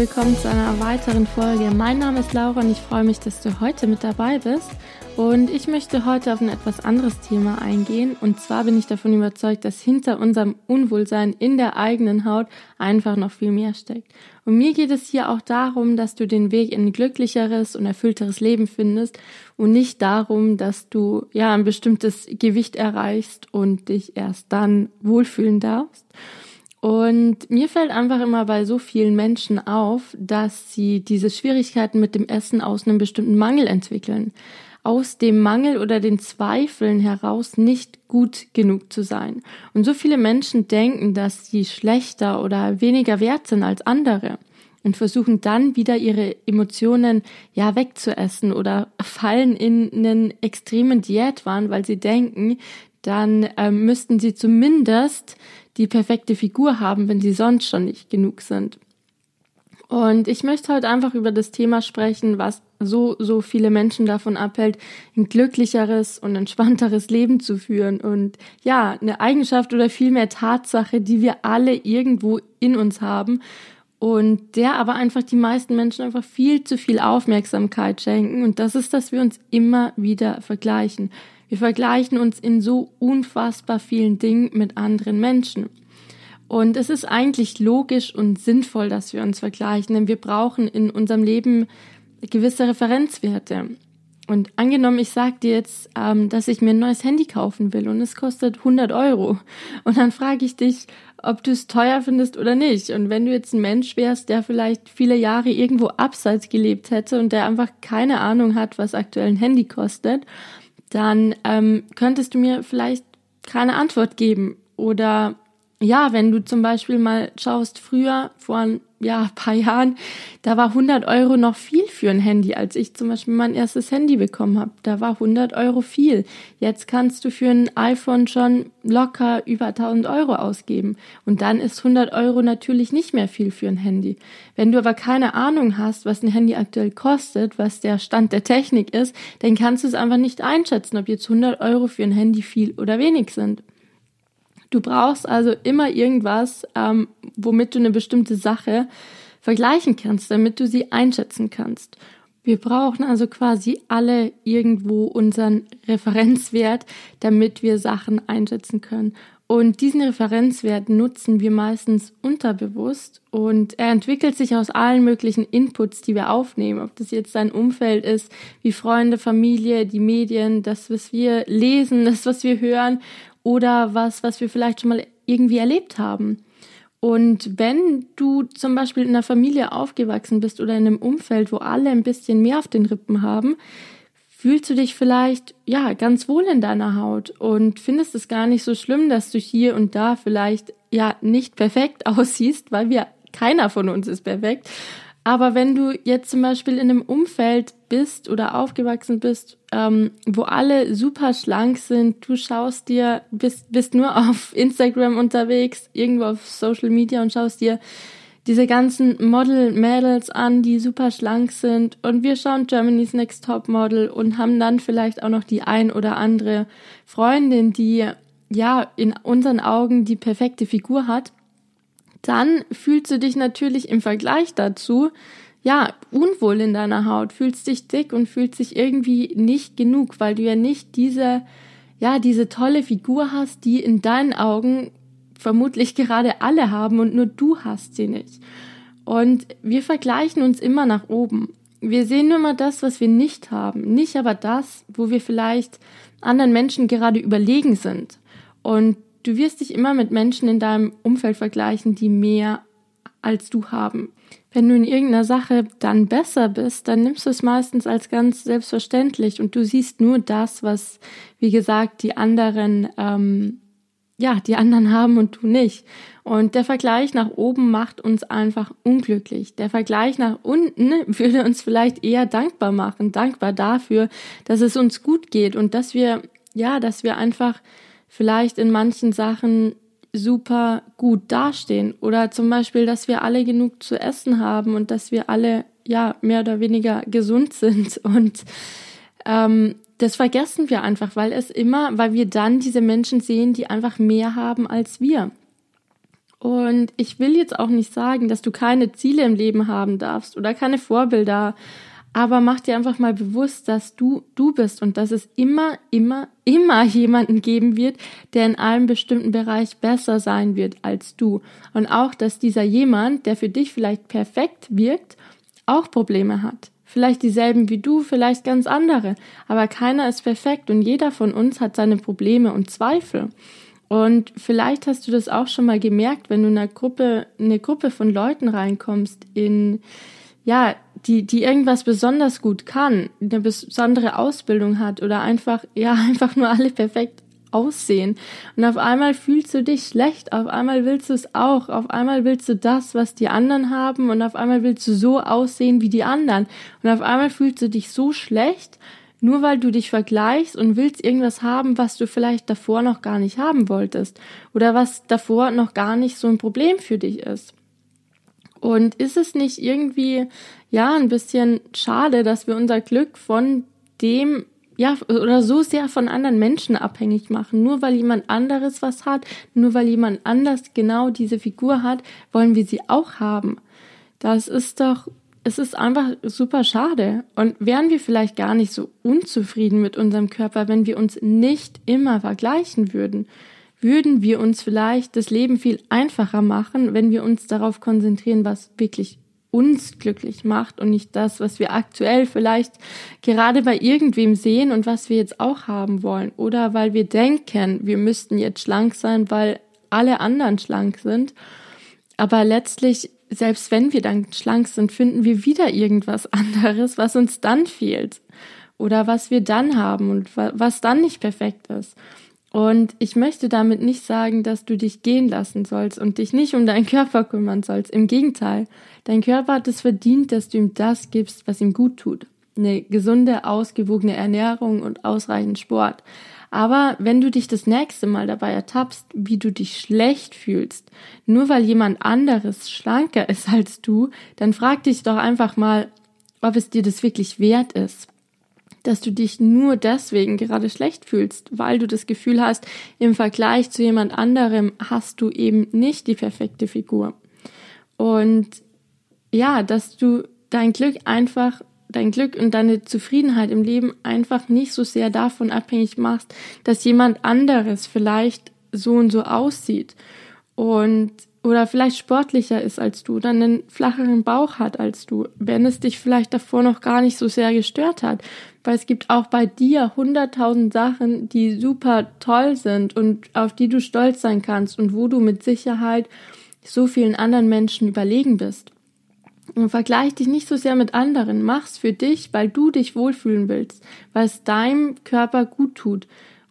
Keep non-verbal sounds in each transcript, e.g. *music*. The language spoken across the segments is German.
willkommen zu einer weiteren Folge. Mein Name ist Laura und ich freue mich, dass du heute mit dabei bist. Und ich möchte heute auf ein etwas anderes Thema eingehen. Und zwar bin ich davon überzeugt, dass hinter unserem Unwohlsein in der eigenen Haut einfach noch viel mehr steckt. Und mir geht es hier auch darum, dass du den Weg in ein glücklicheres und erfüllteres Leben findest und nicht darum, dass du ja ein bestimmtes Gewicht erreichst und dich erst dann wohlfühlen darfst. Und mir fällt einfach immer bei so vielen Menschen auf, dass sie diese Schwierigkeiten mit dem Essen aus einem bestimmten Mangel entwickeln aus dem Mangel oder den Zweifeln heraus nicht gut genug zu sein. Und so viele Menschen denken, dass sie schlechter oder weniger wert sind als andere und versuchen dann wieder ihre Emotionen ja wegzuessen oder fallen in einen extremen Diätwahn, weil sie denken, dann ähm, müssten sie zumindest die perfekte Figur haben, wenn sie sonst schon nicht genug sind. Und ich möchte heute einfach über das Thema sprechen, was so, so viele Menschen davon abhält, ein glücklicheres und entspannteres Leben zu führen. Und ja, eine Eigenschaft oder vielmehr Tatsache, die wir alle irgendwo in uns haben und der aber einfach die meisten Menschen einfach viel zu viel Aufmerksamkeit schenken. Und das ist, dass wir uns immer wieder vergleichen. Wir vergleichen uns in so unfassbar vielen Dingen mit anderen Menschen. Und es ist eigentlich logisch und sinnvoll, dass wir uns vergleichen, denn wir brauchen in unserem Leben gewisse Referenzwerte. Und angenommen, ich sage dir jetzt, ähm, dass ich mir ein neues Handy kaufen will und es kostet 100 Euro. Und dann frage ich dich, ob du es teuer findest oder nicht. Und wenn du jetzt ein Mensch wärst, der vielleicht viele Jahre irgendwo abseits gelebt hätte und der einfach keine Ahnung hat, was aktuell ein Handy kostet, dann ähm, könntest du mir vielleicht keine Antwort geben. Oder ja, wenn du zum Beispiel mal schaust, früher, vor ein ja, paar Jahren, da war 100 Euro noch viel für ein Handy. Als ich zum Beispiel mein erstes Handy bekommen habe, da war 100 Euro viel. Jetzt kannst du für ein iPhone schon locker über 1000 Euro ausgeben. Und dann ist 100 Euro natürlich nicht mehr viel für ein Handy. Wenn du aber keine Ahnung hast, was ein Handy aktuell kostet, was der Stand der Technik ist, dann kannst du es einfach nicht einschätzen, ob jetzt 100 Euro für ein Handy viel oder wenig sind. Du brauchst also immer irgendwas, ähm, womit du eine bestimmte Sache vergleichen kannst, damit du sie einschätzen kannst. Wir brauchen also quasi alle irgendwo unseren Referenzwert, damit wir Sachen einschätzen können. Und diesen Referenzwert nutzen wir meistens unterbewusst und er entwickelt sich aus allen möglichen Inputs, die wir aufnehmen. Ob das jetzt dein Umfeld ist, wie Freunde, Familie, die Medien, das, was wir lesen, *laughs* das, was wir hören oder was, was wir vielleicht schon mal irgendwie erlebt haben. Und wenn du zum Beispiel in einer Familie aufgewachsen bist oder in einem Umfeld, wo alle ein bisschen mehr auf den Rippen haben, fühlst du dich vielleicht, ja, ganz wohl in deiner Haut und findest es gar nicht so schlimm, dass du hier und da vielleicht, ja, nicht perfekt *laughs* aussiehst, weil wir, keiner von uns ist perfekt. Aber wenn du jetzt zum Beispiel in einem Umfeld bist oder aufgewachsen bist, ähm, wo alle super schlank sind, du schaust dir, bist, bist nur auf *laughs* Instagram unterwegs, irgendwo auf Social Media und schaust dir diese ganzen Model-Mädels an, die super schlank sind. Und wir schauen Germany's Next Top Model und haben dann vielleicht auch noch die ein oder andere Freundin, die ja in unseren Augen die perfekte Figur hat. Dann fühlst du dich natürlich im Vergleich dazu ja, unwohl in deiner Haut, fühlst dich dick und fühlst dich irgendwie nicht genug, weil du ja nicht diese, ja, diese tolle Figur hast, die in deinen Augen vermutlich gerade alle haben und nur du hast sie nicht. Und wir vergleichen uns immer nach oben. Wir sehen nur mal das, was wir nicht haben, nicht aber das, wo wir vielleicht anderen Menschen gerade überlegen sind. Und Du wirst dich immer mit Menschen in deinem Umfeld vergleichen, die mehr als du haben. Wenn du in irgendeiner Sache dann besser bist, dann nimmst du es meistens als ganz selbstverständlich und du siehst nur das, was, wie gesagt, die anderen, ähm, ja, die anderen haben und du nicht. Und der Vergleich nach oben macht uns einfach unglücklich. Der Vergleich nach unten *laughs* würde uns vielleicht eher dankbar machen, dankbar dafür, dass es uns gut geht und dass wir, ja, dass wir einfach vielleicht in manchen Sachen super gut dastehen oder zum Beispiel, dass wir alle genug zu essen haben und dass wir alle ja mehr oder weniger gesund sind *laughs* und ähm, das vergessen wir einfach, weil es immer, weil wir dann diese Menschen sehen, die einfach mehr haben als wir. Und ich will jetzt auch nicht sagen, dass du keine Ziele im Leben haben darfst oder keine Vorbilder, aber mach dir einfach mal bewusst, dass du du bist und dass es immer, immer, immer jemanden geben wird, der in einem bestimmten Bereich besser sein wird als du. Und auch, dass dieser jemand, der für dich vielleicht perfekt wirkt, auch Probleme hat. Vielleicht dieselben wie du, vielleicht ganz andere. Aber keiner ist perfekt und jeder von uns hat seine Probleme und Zweifel. Und vielleicht hast du das auch schon mal gemerkt, wenn du in einer Gruppe, eine Gruppe von Leuten reinkommst, in, ja, die, die irgendwas besonders gut kann, eine besondere Ausbildung hat oder einfach, *laughs* ja, einfach nur alle perfekt aussehen. Und auf einmal fühlst du dich schlecht, auf einmal willst du es auch, auf einmal willst du das, was die anderen haben und auf einmal willst du so aussehen wie die anderen. Und auf einmal fühlst du dich so schlecht, nur weil du dich vergleichst und willst irgendwas haben, was du vielleicht davor noch gar nicht haben wolltest oder was davor noch gar nicht so ein Problem für dich ist. Und ist es nicht irgendwie, ja, ein bisschen schade, dass wir unser Glück von dem, ja, oder so sehr von anderen Menschen abhängig machen? Nur weil jemand anderes was hat, nur weil jemand anders genau diese Figur hat, wollen wir sie auch haben. Das ist doch es ist einfach super schade. Und wären wir vielleicht gar nicht so unzufrieden mit unserem Körper, wenn wir uns nicht immer vergleichen würden, würden wir uns vielleicht das Leben viel einfacher machen, wenn wir uns darauf konzentrieren, was wirklich uns glücklich macht und nicht das, was wir aktuell vielleicht gerade bei irgendwem sehen und was wir jetzt auch haben wollen. Oder weil wir denken, wir müssten jetzt schlank sein, weil alle anderen schlank sind. Aber letztlich selbst wenn wir dann schlank sind, finden wir wieder irgendwas *laughs* anderes, was uns dann fehlt oder was wir dann haben und was dann nicht perfekt ist. Und ich möchte damit nicht sagen, dass du dich gehen lassen sollst und dich nicht um deinen Körper kümmern sollst. Im Gegenteil, dein Körper hat es verdient, dass du ihm das gibst, was ihm gut tut. Eine gesunde, ausgewogene Ernährung und ausreichend Sport. Aber wenn du dich das nächste Mal dabei ertappst, wie du dich schlecht fühlst, nur weil jemand anderes schlanker ist als du, dann frag dich doch einfach mal, ob es dir das wirklich wert ist. Dass du dich nur deswegen gerade schlecht fühlst, weil du das Gefühl hast, im Vergleich zu jemand anderem hast du eben nicht die perfekte Figur. Und ja, dass du dein Glück einfach dein Glück und deine Zufriedenheit im Leben einfach nicht so sehr davon abhängig machst, dass jemand anderes vielleicht so und so aussieht und oder vielleicht sportlicher ist als du, dann einen flacheren Bauch hat als du, wenn es dich vielleicht davor noch gar nicht so sehr gestört hat. Weil es gibt auch bei dir hunderttausend Sachen, die super toll sind und auf die du stolz sein kannst und wo du mit Sicherheit so vielen anderen Menschen überlegen bist. Und vergleich dich nicht so sehr mit anderen. Mach's für dich, weil du dich wohlfühlen willst, weil es deinem Körper gut tut.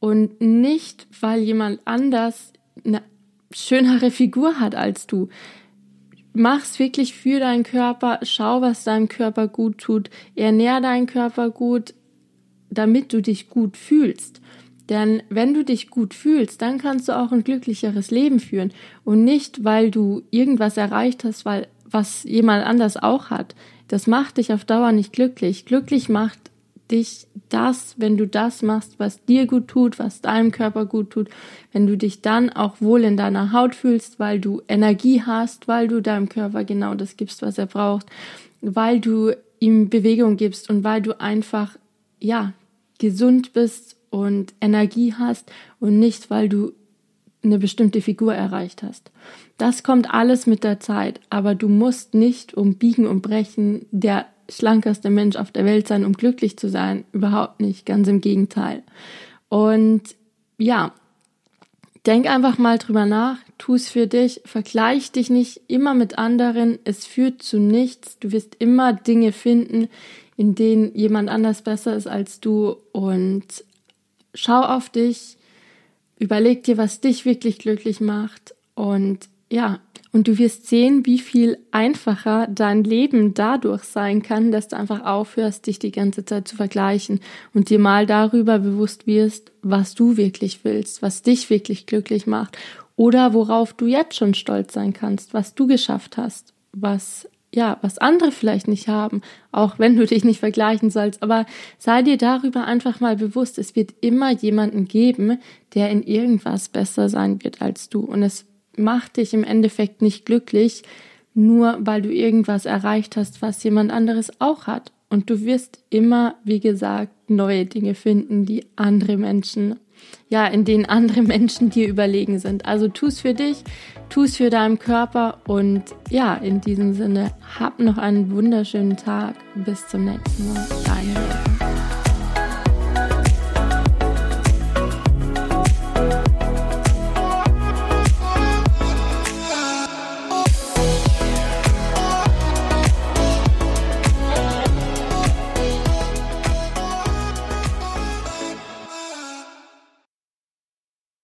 Und nicht, weil jemand anders eine schönere Figur hat als du. Mach's wirklich für deinen Körper. Schau, was deinem Körper gut tut. Ernähr deinen Körper gut, damit du dich gut fühlst. Denn wenn du dich gut fühlst, dann kannst du auch ein glücklicheres Leben führen. Und nicht, weil du irgendwas erreicht hast, weil was jemand anders auch hat. Das macht dich auf Dauer nicht glücklich. Glücklich macht dich das, wenn du das machst, was dir gut tut, was deinem Körper gut tut, wenn du dich dann auch wohl in deiner Haut fühlst, weil du Energie hast, weil du deinem Körper genau das gibst, was er braucht, weil du ihm Bewegung gibst und weil du einfach, ja, gesund bist und Energie hast und nicht, weil du eine bestimmte Figur erreicht hast. Das kommt alles mit der Zeit, aber du musst nicht um Biegen und Brechen der schlankeste Mensch auf der Welt sein, um glücklich zu sein. Überhaupt nicht, ganz im Gegenteil. Und ja, denk einfach mal drüber nach, tu es für dich, vergleich dich nicht immer mit anderen, es führt zu nichts. Du wirst immer Dinge finden, in denen jemand anders besser ist als du und schau auf dich, Überleg dir, was dich wirklich glücklich macht und ja, und du wirst sehen, wie viel einfacher dein Leben dadurch sein kann, dass du einfach aufhörst, dich die ganze Zeit zu vergleichen und dir mal darüber bewusst wirst, was du wirklich willst, was dich wirklich glücklich macht oder worauf du jetzt schon stolz sein kannst, was du geschafft hast, was ja, was andere vielleicht nicht haben, auch wenn du dich nicht vergleichen sollst, aber sei dir darüber einfach mal bewusst, es wird immer jemanden geben, der in irgendwas besser sein wird als du. Und es macht dich im Endeffekt nicht glücklich, nur weil du irgendwas erreicht hast, was jemand anderes auch hat. Und du wirst immer, wie gesagt, neue Dinge finden, die andere Menschen, ja, in denen andere *laughs* Menschen dir überlegen sind. Also tu es für dich, tu es für deinen Körper und ja, in diesem Sinne, hab noch einen wunderschönen Tag. Bis zum nächsten Mal. Deine